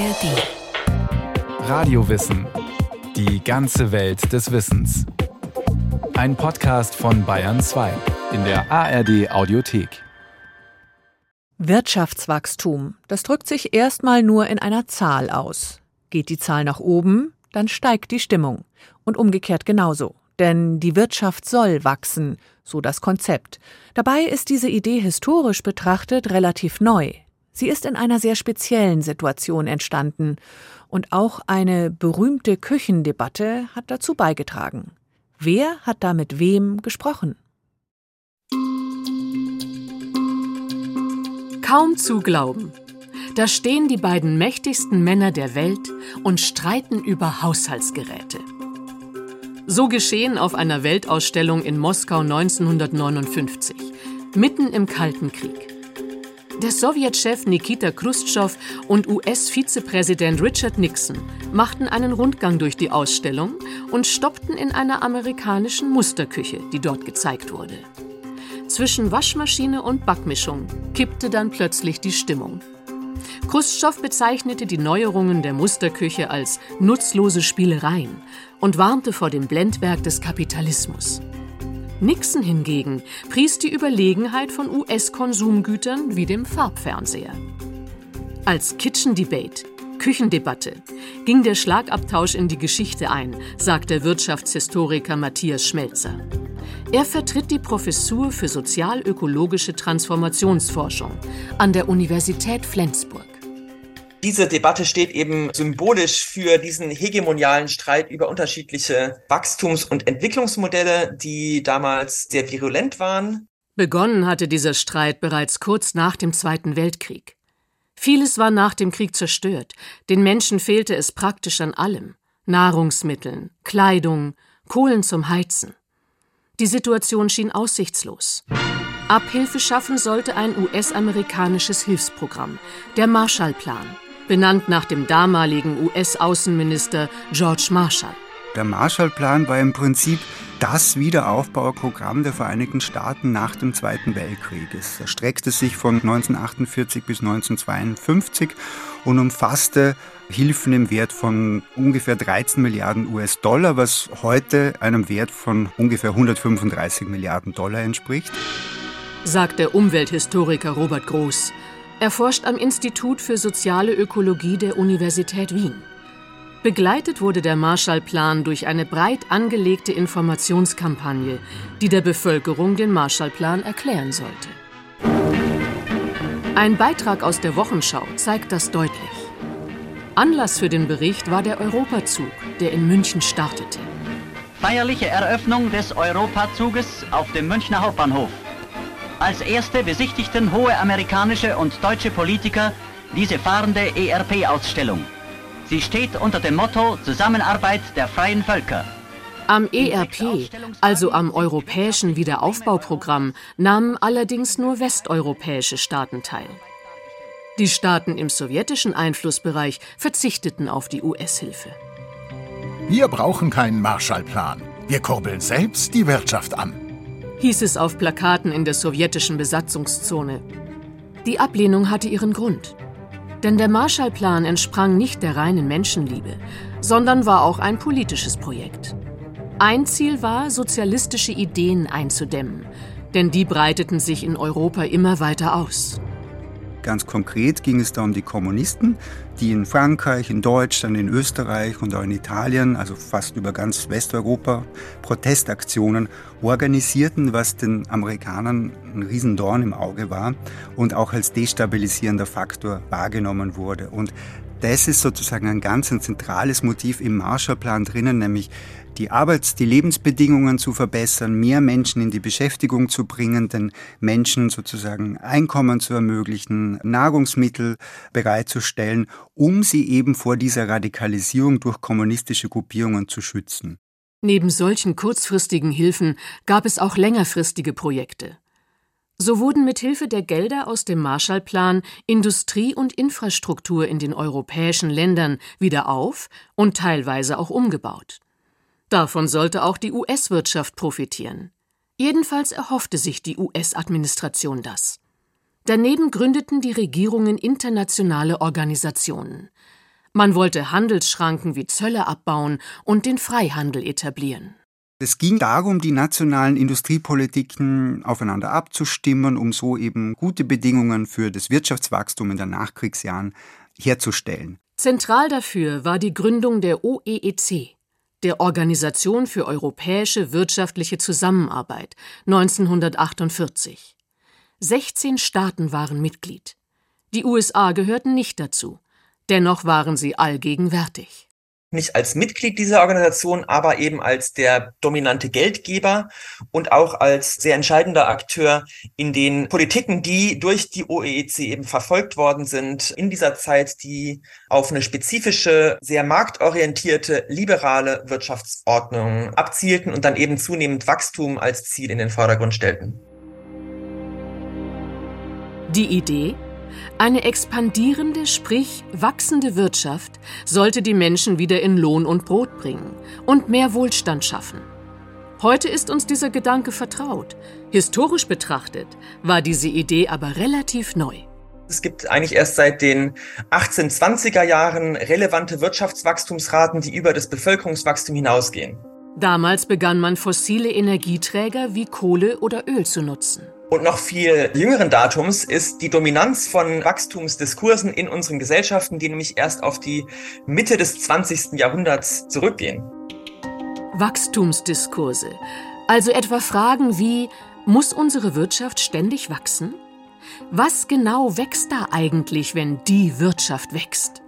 ARD. Radiowissen. Die ganze Welt des Wissens. Ein Podcast von Bayern 2 in der ARD Audiothek. Wirtschaftswachstum, das drückt sich erstmal nur in einer Zahl aus. Geht die Zahl nach oben, dann steigt die Stimmung. Und umgekehrt genauso. Denn die Wirtschaft soll wachsen, so das Konzept. Dabei ist diese Idee historisch betrachtet relativ neu. Sie ist in einer sehr speziellen Situation entstanden. Und auch eine berühmte Küchendebatte hat dazu beigetragen. Wer hat da mit wem gesprochen? Kaum zu glauben. Da stehen die beiden mächtigsten Männer der Welt und streiten über Haushaltsgeräte. So geschehen auf einer Weltausstellung in Moskau 1959, mitten im Kalten Krieg. Der Sowjetchef Nikita Khrushchev und US-Vizepräsident Richard Nixon machten einen Rundgang durch die Ausstellung und stoppten in einer amerikanischen Musterküche, die dort gezeigt wurde. Zwischen Waschmaschine und Backmischung kippte dann plötzlich die Stimmung. Khrushchev bezeichnete die Neuerungen der Musterküche als nutzlose Spielereien und warnte vor dem Blendwerk des Kapitalismus. Nixon hingegen pries die Überlegenheit von US-Konsumgütern wie dem Farbfernseher. Als Kitchen Debate, Küchendebatte, ging der Schlagabtausch in die Geschichte ein, sagt der Wirtschaftshistoriker Matthias Schmelzer. Er vertritt die Professur für sozialökologische Transformationsforschung an der Universität Flensburg. Diese Debatte steht eben symbolisch für diesen hegemonialen Streit über unterschiedliche Wachstums- und Entwicklungsmodelle, die damals sehr virulent waren. Begonnen hatte dieser Streit bereits kurz nach dem Zweiten Weltkrieg. Vieles war nach dem Krieg zerstört, den Menschen fehlte es praktisch an allem Nahrungsmitteln, Kleidung, Kohlen zum Heizen. Die Situation schien aussichtslos. Abhilfe schaffen sollte ein US-amerikanisches Hilfsprogramm, der Marshallplan benannt nach dem damaligen US-Außenminister George Marshall. Der Marshallplan war im Prinzip das Wiederaufbauprogramm der Vereinigten Staaten nach dem Zweiten Weltkrieg. Es erstreckte sich von 1948 bis 1952 und umfasste Hilfen im Wert von ungefähr 13 Milliarden US-Dollar, was heute einem Wert von ungefähr 135 Milliarden Dollar entspricht. Sagt der Umwelthistoriker Robert Groß. Er forscht am Institut für soziale Ökologie der Universität Wien. Begleitet wurde der Marshallplan durch eine breit angelegte Informationskampagne, die der Bevölkerung den Marshallplan erklären sollte. Ein Beitrag aus der Wochenschau zeigt das deutlich. Anlass für den Bericht war der Europazug, der in München startete. Feierliche Eröffnung des Europazuges auf dem Münchner Hauptbahnhof. Als erste besichtigten hohe amerikanische und deutsche Politiker diese fahrende ERP-Ausstellung. Sie steht unter dem Motto Zusammenarbeit der freien Völker. Am ERP, also am Europäischen Wiederaufbauprogramm, nahmen allerdings nur westeuropäische Staaten teil. Die Staaten im sowjetischen Einflussbereich verzichteten auf die US-Hilfe. Wir brauchen keinen Marshallplan. Wir kurbeln selbst die Wirtschaft an hieß es auf Plakaten in der sowjetischen Besatzungszone. Die Ablehnung hatte ihren Grund. Denn der Marshallplan entsprang nicht der reinen Menschenliebe, sondern war auch ein politisches Projekt. Ein Ziel war, sozialistische Ideen einzudämmen, denn die breiteten sich in Europa immer weiter aus. Ganz konkret ging es da um die Kommunisten, die in Frankreich, in Deutschland, in Österreich und auch in Italien, also fast über ganz Westeuropa, Protestaktionen organisierten, was den Amerikanern ein Riesendorn im Auge war und auch als destabilisierender Faktor wahrgenommen wurde. Und das ist sozusagen ein ganz ein zentrales Motiv im Marshallplan drinnen, nämlich die Arbeits-, die Lebensbedingungen zu verbessern, mehr Menschen in die Beschäftigung zu bringen, den Menschen sozusagen Einkommen zu ermöglichen, Nahrungsmittel bereitzustellen, um sie eben vor dieser Radikalisierung durch kommunistische Gruppierungen zu schützen. Neben solchen kurzfristigen Hilfen gab es auch längerfristige Projekte. So wurden mit Hilfe der Gelder aus dem Marshallplan Industrie und Infrastruktur in den europäischen Ländern wieder auf und teilweise auch umgebaut. Davon sollte auch die US-Wirtschaft profitieren. Jedenfalls erhoffte sich die US-Administration das. Daneben gründeten die Regierungen internationale Organisationen. Man wollte Handelsschranken wie Zölle abbauen und den Freihandel etablieren. Es ging darum, die nationalen Industriepolitiken aufeinander abzustimmen, um so eben gute Bedingungen für das Wirtschaftswachstum in den Nachkriegsjahren herzustellen. Zentral dafür war die Gründung der OEEC, der Organisation für europäische wirtschaftliche Zusammenarbeit 1948. 16 Staaten waren Mitglied. Die USA gehörten nicht dazu, dennoch waren sie allgegenwärtig nicht als Mitglied dieser Organisation, aber eben als der dominante Geldgeber und auch als sehr entscheidender Akteur in den Politiken, die durch die OEEC eben verfolgt worden sind in dieser Zeit, die auf eine spezifische, sehr marktorientierte, liberale Wirtschaftsordnung abzielten und dann eben zunehmend Wachstum als Ziel in den Vordergrund stellten. Die Idee, eine expandierende, sprich wachsende Wirtschaft sollte die Menschen wieder in Lohn und Brot bringen und mehr Wohlstand schaffen. Heute ist uns dieser Gedanke vertraut. Historisch betrachtet war diese Idee aber relativ neu. Es gibt eigentlich erst seit den 1820er Jahren relevante Wirtschaftswachstumsraten, die über das Bevölkerungswachstum hinausgehen. Damals begann man fossile Energieträger wie Kohle oder Öl zu nutzen. Und noch viel jüngeren Datums ist die Dominanz von Wachstumsdiskursen in unseren Gesellschaften, die nämlich erst auf die Mitte des 20. Jahrhunderts zurückgehen. Wachstumsdiskurse. Also etwa Fragen wie, muss unsere Wirtschaft ständig wachsen? Was genau wächst da eigentlich, wenn die Wirtschaft wächst?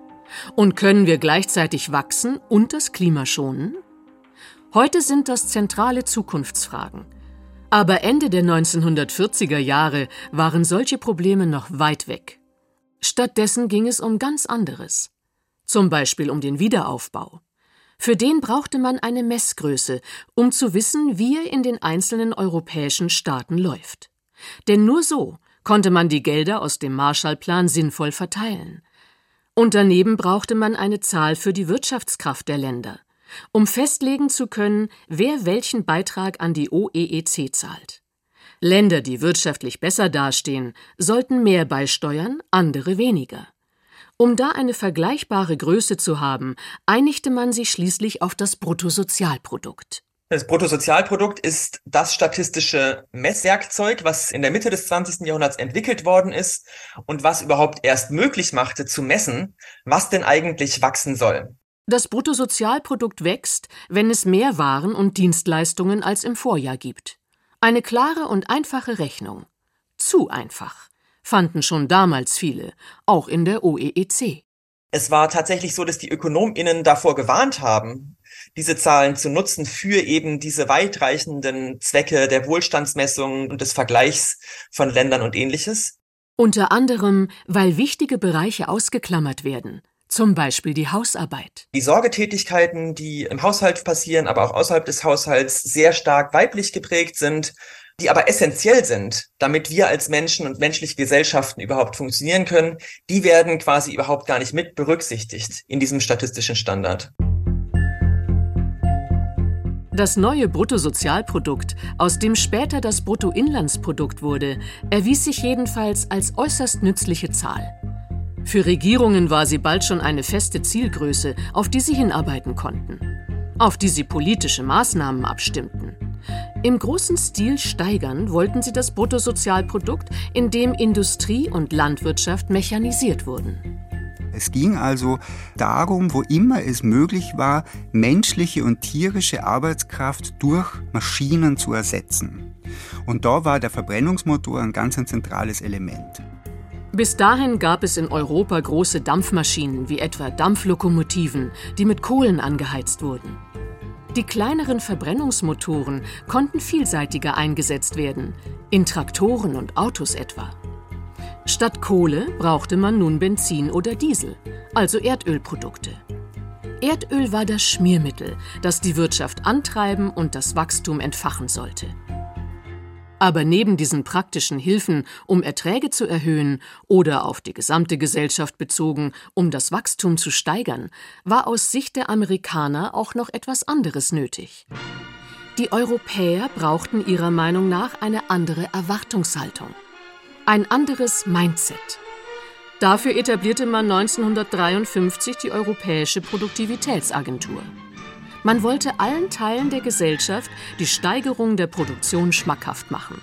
Und können wir gleichzeitig wachsen und das Klima schonen? Heute sind das zentrale Zukunftsfragen. Aber Ende der 1940er Jahre waren solche Probleme noch weit weg. Stattdessen ging es um ganz anderes. Zum Beispiel um den Wiederaufbau. Für den brauchte man eine Messgröße, um zu wissen, wie er in den einzelnen europäischen Staaten läuft. Denn nur so konnte man die Gelder aus dem Marshallplan sinnvoll verteilen. Und daneben brauchte man eine Zahl für die Wirtschaftskraft der Länder – um festlegen zu können, wer welchen Beitrag an die OEEC zahlt. Länder, die wirtschaftlich besser dastehen, sollten mehr beisteuern, andere weniger. Um da eine vergleichbare Größe zu haben, einigte man sich schließlich auf das Bruttosozialprodukt. Das Bruttosozialprodukt ist das statistische Messwerkzeug, was in der Mitte des 20. Jahrhunderts entwickelt worden ist und was überhaupt erst möglich machte zu messen, was denn eigentlich wachsen soll. Das Bruttosozialprodukt wächst, wenn es mehr Waren und Dienstleistungen als im Vorjahr gibt. Eine klare und einfache Rechnung. Zu einfach, fanden schon damals viele, auch in der OEEC. Es war tatsächlich so, dass die Ökonominnen davor gewarnt haben, diese Zahlen zu nutzen für eben diese weitreichenden Zwecke der Wohlstandsmessung und des Vergleichs von Ländern und ähnliches. Unter anderem, weil wichtige Bereiche ausgeklammert werden, zum Beispiel die Hausarbeit. Die Sorgetätigkeiten, die im Haushalt passieren, aber auch außerhalb des Haushalts sehr stark weiblich geprägt sind, die aber essentiell sind, damit wir als Menschen und menschliche Gesellschaften überhaupt funktionieren können, die werden quasi überhaupt gar nicht mit berücksichtigt in diesem statistischen Standard. Das neue Bruttosozialprodukt, aus dem später das Bruttoinlandsprodukt wurde, erwies sich jedenfalls als äußerst nützliche Zahl. Für Regierungen war sie bald schon eine feste Zielgröße, auf die sie hinarbeiten konnten, auf die sie politische Maßnahmen abstimmten. Im großen Stil steigern wollten sie das Bruttosozialprodukt, indem Industrie und Landwirtschaft mechanisiert wurden. Es ging also darum, wo immer es möglich war, menschliche und tierische Arbeitskraft durch Maschinen zu ersetzen. Und da war der Verbrennungsmotor ein ganz ein zentrales Element. Bis dahin gab es in Europa große Dampfmaschinen wie etwa Dampflokomotiven, die mit Kohlen angeheizt wurden. Die kleineren Verbrennungsmotoren konnten vielseitiger eingesetzt werden, in Traktoren und Autos etwa. Statt Kohle brauchte man nun Benzin oder Diesel, also Erdölprodukte. Erdöl war das Schmiermittel, das die Wirtschaft antreiben und das Wachstum entfachen sollte. Aber neben diesen praktischen Hilfen, um Erträge zu erhöhen oder auf die gesamte Gesellschaft bezogen, um das Wachstum zu steigern, war aus Sicht der Amerikaner auch noch etwas anderes nötig. Die Europäer brauchten ihrer Meinung nach eine andere Erwartungshaltung, ein anderes Mindset. Dafür etablierte man 1953 die Europäische Produktivitätsagentur. Man wollte allen Teilen der Gesellschaft die Steigerung der Produktion schmackhaft machen.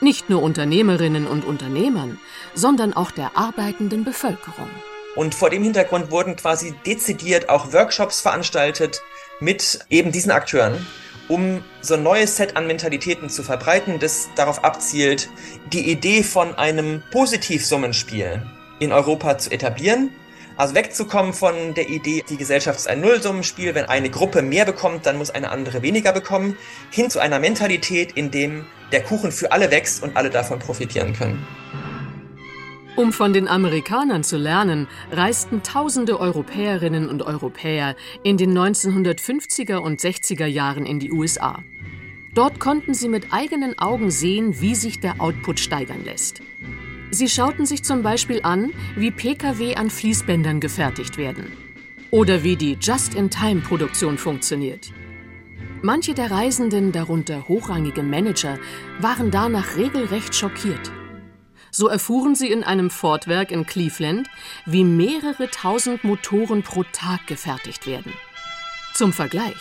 Nicht nur Unternehmerinnen und Unternehmern, sondern auch der arbeitenden Bevölkerung. Und vor dem Hintergrund wurden quasi dezidiert auch Workshops veranstaltet mit eben diesen Akteuren, um so ein neues Set an Mentalitäten zu verbreiten, das darauf abzielt, die Idee von einem Positivsummenspiel in Europa zu etablieren. Also wegzukommen von der Idee, die Gesellschaft ist ein Nullsummenspiel, wenn eine Gruppe mehr bekommt, dann muss eine andere weniger bekommen, hin zu einer Mentalität, in dem der Kuchen für alle wächst und alle davon profitieren können. Um von den Amerikanern zu lernen, reisten tausende Europäerinnen und Europäer in den 1950er und 60er Jahren in die USA. Dort konnten sie mit eigenen Augen sehen, wie sich der Output steigern lässt. Sie schauten sich zum Beispiel an, wie Pkw an Fließbändern gefertigt werden oder wie die Just-in-Time-Produktion funktioniert. Manche der Reisenden, darunter hochrangige Manager, waren danach regelrecht schockiert. So erfuhren sie in einem Fordwerk in Cleveland, wie mehrere tausend Motoren pro Tag gefertigt werden. Zum Vergleich.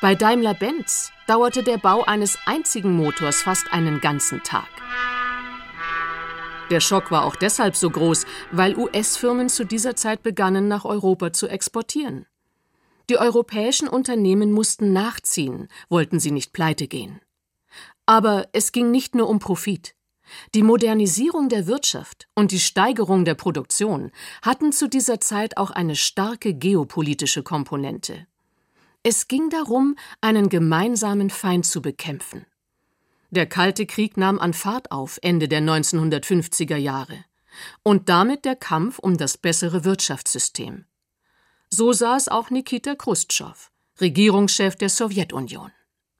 Bei Daimler-Benz dauerte der Bau eines einzigen Motors fast einen ganzen Tag. Der Schock war auch deshalb so groß, weil US-Firmen zu dieser Zeit begannen, nach Europa zu exportieren. Die europäischen Unternehmen mussten nachziehen, wollten sie nicht pleite gehen. Aber es ging nicht nur um Profit. Die Modernisierung der Wirtschaft und die Steigerung der Produktion hatten zu dieser Zeit auch eine starke geopolitische Komponente. Es ging darum, einen gemeinsamen Feind zu bekämpfen. Der Kalte Krieg nahm an Fahrt auf Ende der 1950er Jahre und damit der Kampf um das bessere Wirtschaftssystem. So sah es auch Nikita Khrushchev, Regierungschef der Sowjetunion.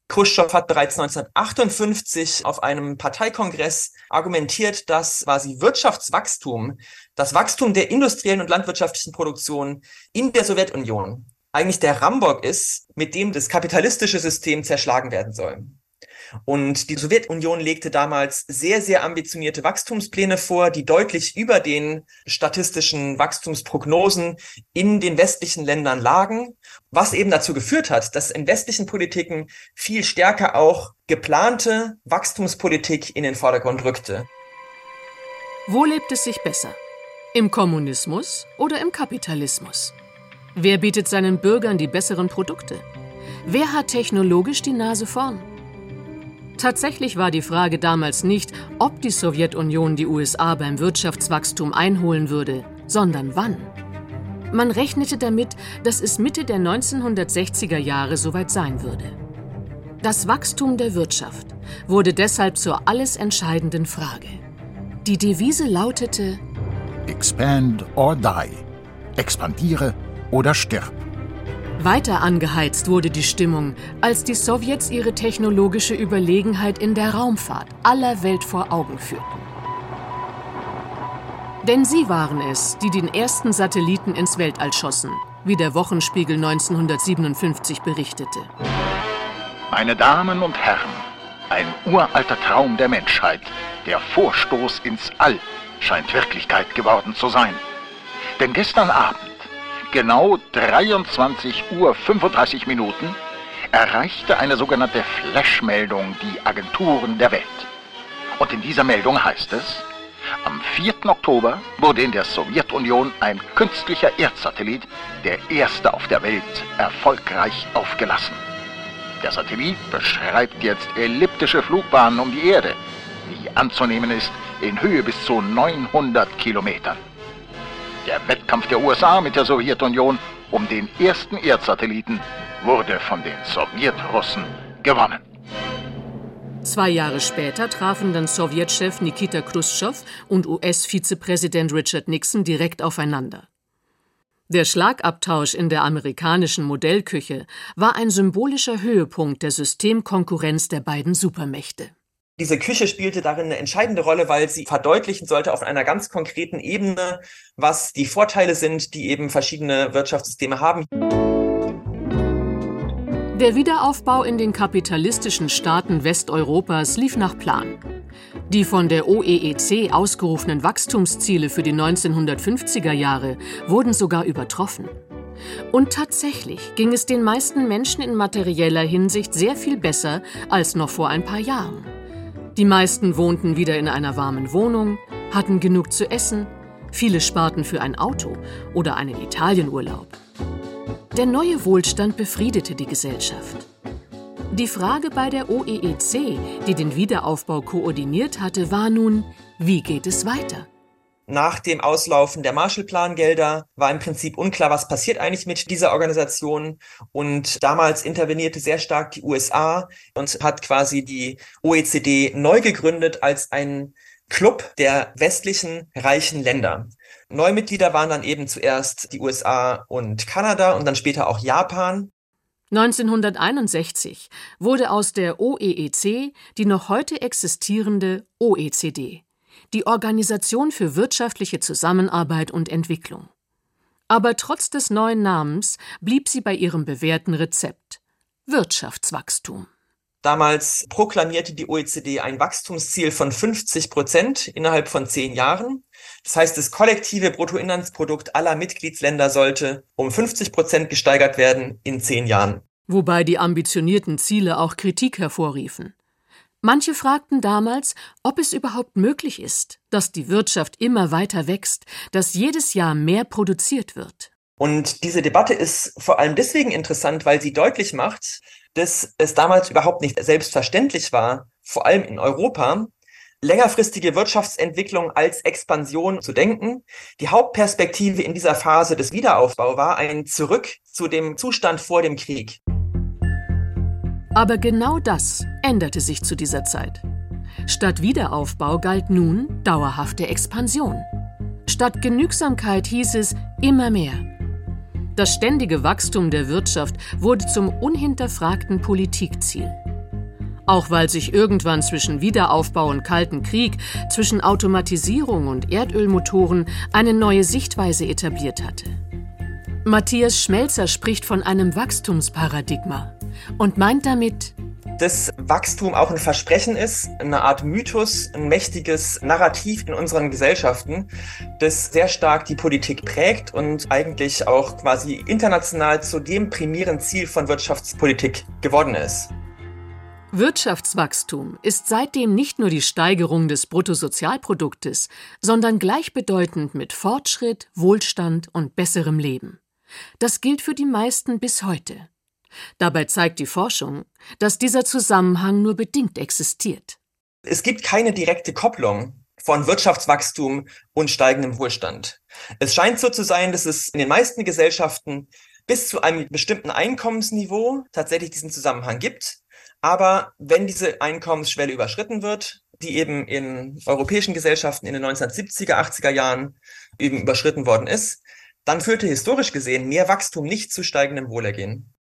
Khrushchev hat bereits 1958 auf einem Parteikongress argumentiert, dass quasi Wirtschaftswachstum, das Wachstum der industriellen und landwirtschaftlichen Produktion in der Sowjetunion eigentlich der Rambock ist, mit dem das kapitalistische System zerschlagen werden soll. Und die Sowjetunion legte damals sehr, sehr ambitionierte Wachstumspläne vor, die deutlich über den statistischen Wachstumsprognosen in den westlichen Ländern lagen, was eben dazu geführt hat, dass in westlichen Politiken viel stärker auch geplante Wachstumspolitik in den Vordergrund rückte. Wo lebt es sich besser? Im Kommunismus oder im Kapitalismus? Wer bietet seinen Bürgern die besseren Produkte? Wer hat technologisch die Nase vorn? Tatsächlich war die Frage damals nicht, ob die Sowjetunion die USA beim Wirtschaftswachstum einholen würde, sondern wann. Man rechnete damit, dass es Mitte der 1960er Jahre soweit sein würde. Das Wachstum der Wirtschaft wurde deshalb zur alles entscheidenden Frage. Die Devise lautete Expand or die. Expandiere oder stirb. Weiter angeheizt wurde die Stimmung, als die Sowjets ihre technologische Überlegenheit in der Raumfahrt aller Welt vor Augen führten. Denn sie waren es, die den ersten Satelliten ins Weltall schossen, wie der Wochenspiegel 1957 berichtete. Meine Damen und Herren, ein uralter Traum der Menschheit, der Vorstoß ins All, scheint Wirklichkeit geworden zu sein. Denn gestern Abend genau 23 Uhr 35 Minuten erreichte eine sogenannte Flashmeldung die Agenturen der Welt. Und in dieser Meldung heißt es, am 4. Oktober wurde in der Sowjetunion ein künstlicher Erdsatellit, der erste auf der Welt, erfolgreich aufgelassen. Der Satellit beschreibt jetzt elliptische Flugbahnen um die Erde, die anzunehmen ist in Höhe bis zu 900 Kilometern. Der Wettkampf der USA mit der Sowjetunion um den ersten Erdsatelliten wurde von den Sowjetrussen gewonnen. Zwei Jahre später trafen dann Sowjetchef Nikita Khrushchev und US-Vizepräsident Richard Nixon direkt aufeinander. Der Schlagabtausch in der amerikanischen Modellküche war ein symbolischer Höhepunkt der Systemkonkurrenz der beiden Supermächte. Diese Küche spielte darin eine entscheidende Rolle, weil sie verdeutlichen sollte auf einer ganz konkreten Ebene, was die Vorteile sind, die eben verschiedene Wirtschaftssysteme haben. Der Wiederaufbau in den kapitalistischen Staaten Westeuropas lief nach Plan. Die von der OEEC ausgerufenen Wachstumsziele für die 1950er Jahre wurden sogar übertroffen. Und tatsächlich ging es den meisten Menschen in materieller Hinsicht sehr viel besser als noch vor ein paar Jahren. Die meisten wohnten wieder in einer warmen Wohnung, hatten genug zu essen, viele sparten für ein Auto oder einen Italienurlaub. Der neue Wohlstand befriedete die Gesellschaft. Die Frage bei der OEEC, die den Wiederaufbau koordiniert hatte, war nun, wie geht es weiter? Nach dem Auslaufen der Marshallplan-Gelder war im Prinzip unklar, was passiert eigentlich mit dieser Organisation. Und damals intervenierte sehr stark die USA und hat quasi die OECD neu gegründet als ein Club der westlichen reichen Länder. Neumitglieder waren dann eben zuerst die USA und Kanada und dann später auch Japan. 1961 wurde aus der OEEC die noch heute existierende OECD, die Organisation für wirtschaftliche Zusammenarbeit und Entwicklung. Aber trotz des neuen Namens blieb sie bei ihrem bewährten Rezept Wirtschaftswachstum. Damals proklamierte die OECD ein Wachstumsziel von 50 Prozent innerhalb von zehn Jahren. Das heißt, das kollektive Bruttoinlandsprodukt aller Mitgliedsländer sollte um 50 Prozent gesteigert werden in zehn Jahren. Wobei die ambitionierten Ziele auch Kritik hervorriefen. Manche fragten damals, ob es überhaupt möglich ist, dass die Wirtschaft immer weiter wächst, dass jedes Jahr mehr produziert wird. Und diese Debatte ist vor allem deswegen interessant, weil sie deutlich macht, dass es damals überhaupt nicht selbstverständlich war, vor allem in Europa, längerfristige Wirtschaftsentwicklung als Expansion zu denken. Die Hauptperspektive in dieser Phase des Wiederaufbaus war ein Zurück zu dem Zustand vor dem Krieg. Aber genau das änderte sich zu dieser Zeit. Statt Wiederaufbau galt nun dauerhafte Expansion. Statt Genügsamkeit hieß es immer mehr. Das ständige Wachstum der Wirtschaft wurde zum unhinterfragten Politikziel. Auch weil sich irgendwann zwischen Wiederaufbau und Kalten Krieg, zwischen Automatisierung und Erdölmotoren eine neue Sichtweise etabliert hatte. Matthias Schmelzer spricht von einem Wachstumsparadigma und meint damit, dass Wachstum auch ein Versprechen ist, eine Art Mythos, ein mächtiges Narrativ in unseren Gesellschaften, das sehr stark die Politik prägt und eigentlich auch quasi international zu dem primären Ziel von Wirtschaftspolitik geworden ist. Wirtschaftswachstum ist seitdem nicht nur die Steigerung des Bruttosozialproduktes, sondern gleichbedeutend mit Fortschritt, Wohlstand und besserem Leben. Das gilt für die meisten bis heute. Dabei zeigt die Forschung, dass dieser Zusammenhang nur bedingt existiert. Es gibt keine direkte Kopplung von Wirtschaftswachstum und steigendem Wohlstand. Es scheint so zu sein, dass es in den meisten Gesellschaften bis zu einem bestimmten Einkommensniveau tatsächlich diesen Zusammenhang gibt. Aber wenn diese Einkommensschwelle überschritten wird, die eben in europäischen Gesellschaften in den 1970er, 80er Jahren eben überschritten worden ist, dann führte historisch gesehen mehr Wachstum nicht zu steigendem Wohlergehen.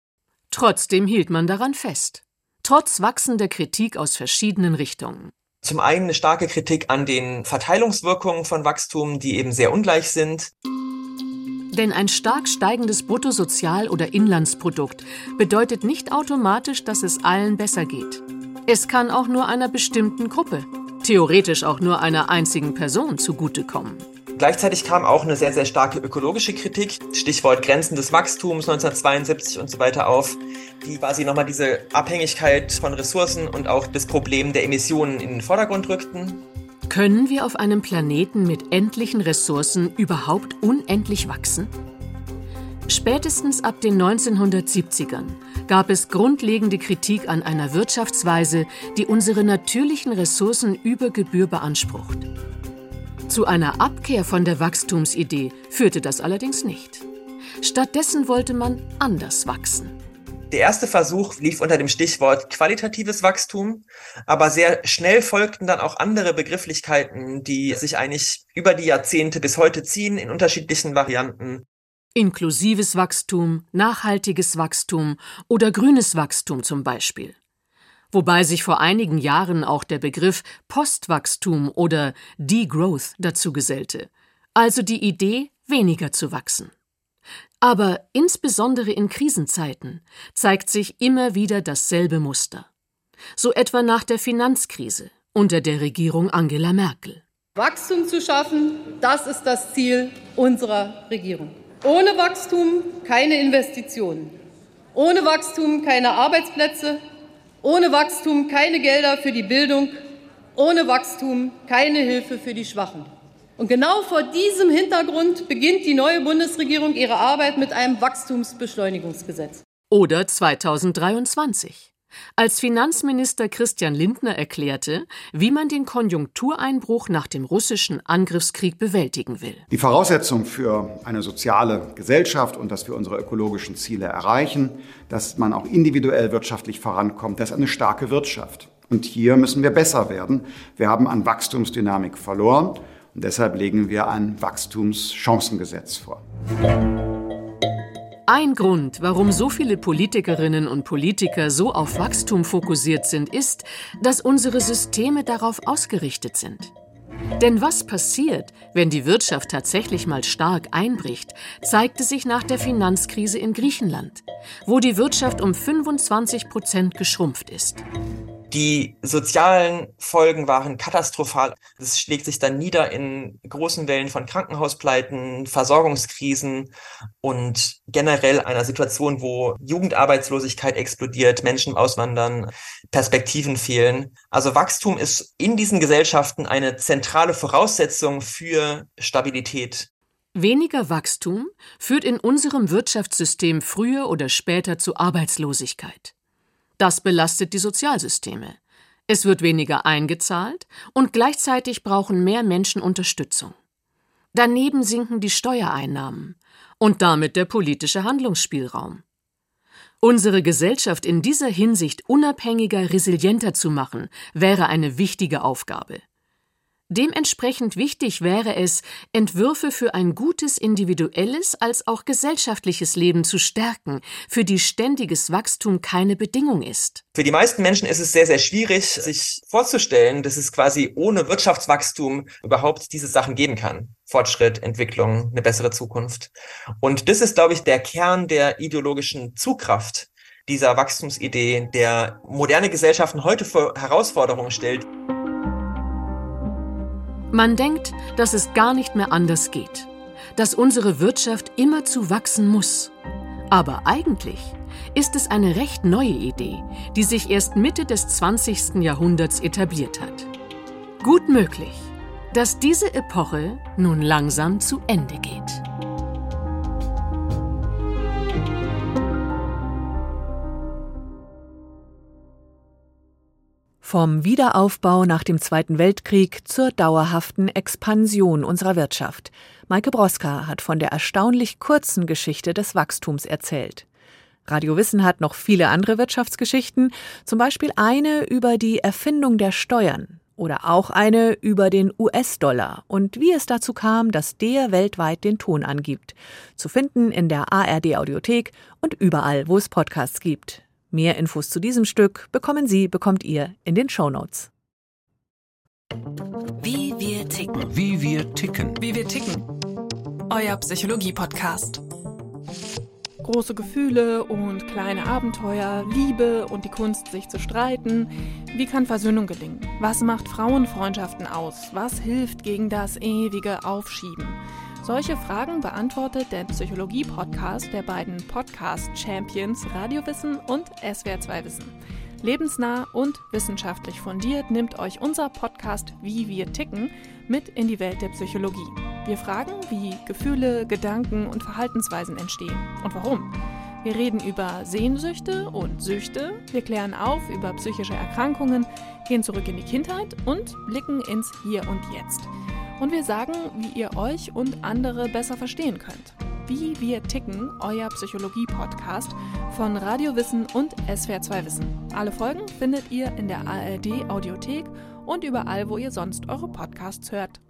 Trotzdem hielt man daran fest. Trotz wachsender Kritik aus verschiedenen Richtungen. Zum einen eine starke Kritik an den Verteilungswirkungen von Wachstum, die eben sehr ungleich sind. Denn ein stark steigendes Bruttosozial- oder Inlandsprodukt bedeutet nicht automatisch, dass es allen besser geht. Es kann auch nur einer bestimmten Gruppe, theoretisch auch nur einer einzigen Person zugutekommen. Gleichzeitig kam auch eine sehr, sehr starke ökologische Kritik, Stichwort Grenzen des Wachstums 1972 und so weiter auf, die quasi nochmal diese Abhängigkeit von Ressourcen und auch das Problem der Emissionen in den Vordergrund rückten. Können wir auf einem Planeten mit endlichen Ressourcen überhaupt unendlich wachsen? Spätestens ab den 1970ern gab es grundlegende Kritik an einer Wirtschaftsweise, die unsere natürlichen Ressourcen über Gebühr beansprucht. Zu einer Abkehr von der Wachstumsidee führte das allerdings nicht. Stattdessen wollte man anders wachsen. Der erste Versuch lief unter dem Stichwort qualitatives Wachstum, aber sehr schnell folgten dann auch andere Begrifflichkeiten, die sich eigentlich über die Jahrzehnte bis heute ziehen in unterschiedlichen Varianten. Inklusives Wachstum, nachhaltiges Wachstum oder grünes Wachstum zum Beispiel wobei sich vor einigen Jahren auch der Begriff Postwachstum oder Degrowth dazu gesellte, also die Idee, weniger zu wachsen. Aber insbesondere in Krisenzeiten zeigt sich immer wieder dasselbe Muster. So etwa nach der Finanzkrise unter der Regierung Angela Merkel. Wachstum zu schaffen, das ist das Ziel unserer Regierung. Ohne Wachstum keine Investitionen. Ohne Wachstum keine Arbeitsplätze. Ohne Wachstum keine Gelder für die Bildung. Ohne Wachstum keine Hilfe für die Schwachen. Und genau vor diesem Hintergrund beginnt die neue Bundesregierung ihre Arbeit mit einem Wachstumsbeschleunigungsgesetz. Oder 2023 als Finanzminister Christian Lindner erklärte, wie man den Konjunktureinbruch nach dem russischen Angriffskrieg bewältigen will. Die Voraussetzung für eine soziale Gesellschaft und dass wir unsere ökologischen Ziele erreichen, dass man auch individuell wirtschaftlich vorankommt, das ist eine starke Wirtschaft. Und hier müssen wir besser werden. Wir haben an Wachstumsdynamik verloren. Und deshalb legen wir ein Wachstumschancengesetz vor. Ein Grund, warum so viele Politikerinnen und Politiker so auf Wachstum fokussiert sind, ist, dass unsere Systeme darauf ausgerichtet sind. Denn was passiert, wenn die Wirtschaft tatsächlich mal stark einbricht, zeigte sich nach der Finanzkrise in Griechenland, wo die Wirtschaft um 25 Prozent geschrumpft ist. Die sozialen Folgen waren katastrophal. Das schlägt sich dann nieder in großen Wellen von Krankenhauspleiten, Versorgungskrisen und generell einer Situation, wo Jugendarbeitslosigkeit explodiert, Menschen auswandern, Perspektiven fehlen. Also Wachstum ist in diesen Gesellschaften eine zentrale Voraussetzung für Stabilität. Weniger Wachstum führt in unserem Wirtschaftssystem früher oder später zu Arbeitslosigkeit. Das belastet die Sozialsysteme. Es wird weniger eingezahlt und gleichzeitig brauchen mehr Menschen Unterstützung. Daneben sinken die Steuereinnahmen und damit der politische Handlungsspielraum. Unsere Gesellschaft in dieser Hinsicht unabhängiger, resilienter zu machen, wäre eine wichtige Aufgabe. Dementsprechend wichtig wäre es, Entwürfe für ein gutes individuelles als auch gesellschaftliches Leben zu stärken, für die ständiges Wachstum keine Bedingung ist. Für die meisten Menschen ist es sehr, sehr schwierig, sich vorzustellen, dass es quasi ohne Wirtschaftswachstum überhaupt diese Sachen geben kann. Fortschritt, Entwicklung, eine bessere Zukunft. Und das ist, glaube ich, der Kern der ideologischen Zugkraft dieser Wachstumsidee, der moderne Gesellschaften heute vor Herausforderungen stellt. Man denkt, dass es gar nicht mehr anders geht, dass unsere Wirtschaft immer zu wachsen muss. Aber eigentlich ist es eine recht neue Idee, die sich erst Mitte des 20. Jahrhunderts etabliert hat. Gut möglich, dass diese Epoche nun langsam zu Ende geht. Vom Wiederaufbau nach dem Zweiten Weltkrieg zur dauerhaften Expansion unserer Wirtschaft. Maike Broska hat von der erstaunlich kurzen Geschichte des Wachstums erzählt. Radio Wissen hat noch viele andere Wirtschaftsgeschichten, zum Beispiel eine über die Erfindung der Steuern oder auch eine über den US-Dollar und wie es dazu kam, dass der weltweit den Ton angibt. Zu finden in der ARD Audiothek und überall, wo es Podcasts gibt. Mehr Infos zu diesem Stück bekommen Sie, bekommt ihr in den Show Notes. Wie wir ticken. Wie wir ticken. Wie wir ticken. Euer Psychologie-Podcast. Große Gefühle und kleine Abenteuer, Liebe und die Kunst, sich zu streiten. Wie kann Versöhnung gelingen? Was macht Frauenfreundschaften aus? Was hilft gegen das ewige Aufschieben? Solche Fragen beantwortet der Psychologie-Podcast der beiden Podcast-Champions Radiowissen und SWR2 Wissen. Lebensnah und wissenschaftlich fundiert nimmt euch unser Podcast Wie wir ticken mit in die Welt der Psychologie. Wir fragen, wie Gefühle, Gedanken und Verhaltensweisen entstehen und warum. Wir reden über Sehnsüchte und Süchte, wir klären auf über psychische Erkrankungen, gehen zurück in die Kindheit und blicken ins Hier und Jetzt. Und wir sagen, wie ihr euch und andere besser verstehen könnt. Wie wir ticken, euer Psychologie-Podcast von Radio Wissen und SWR2 Wissen. Alle Folgen findet ihr in der ARD Audiothek und überall, wo ihr sonst eure Podcasts hört.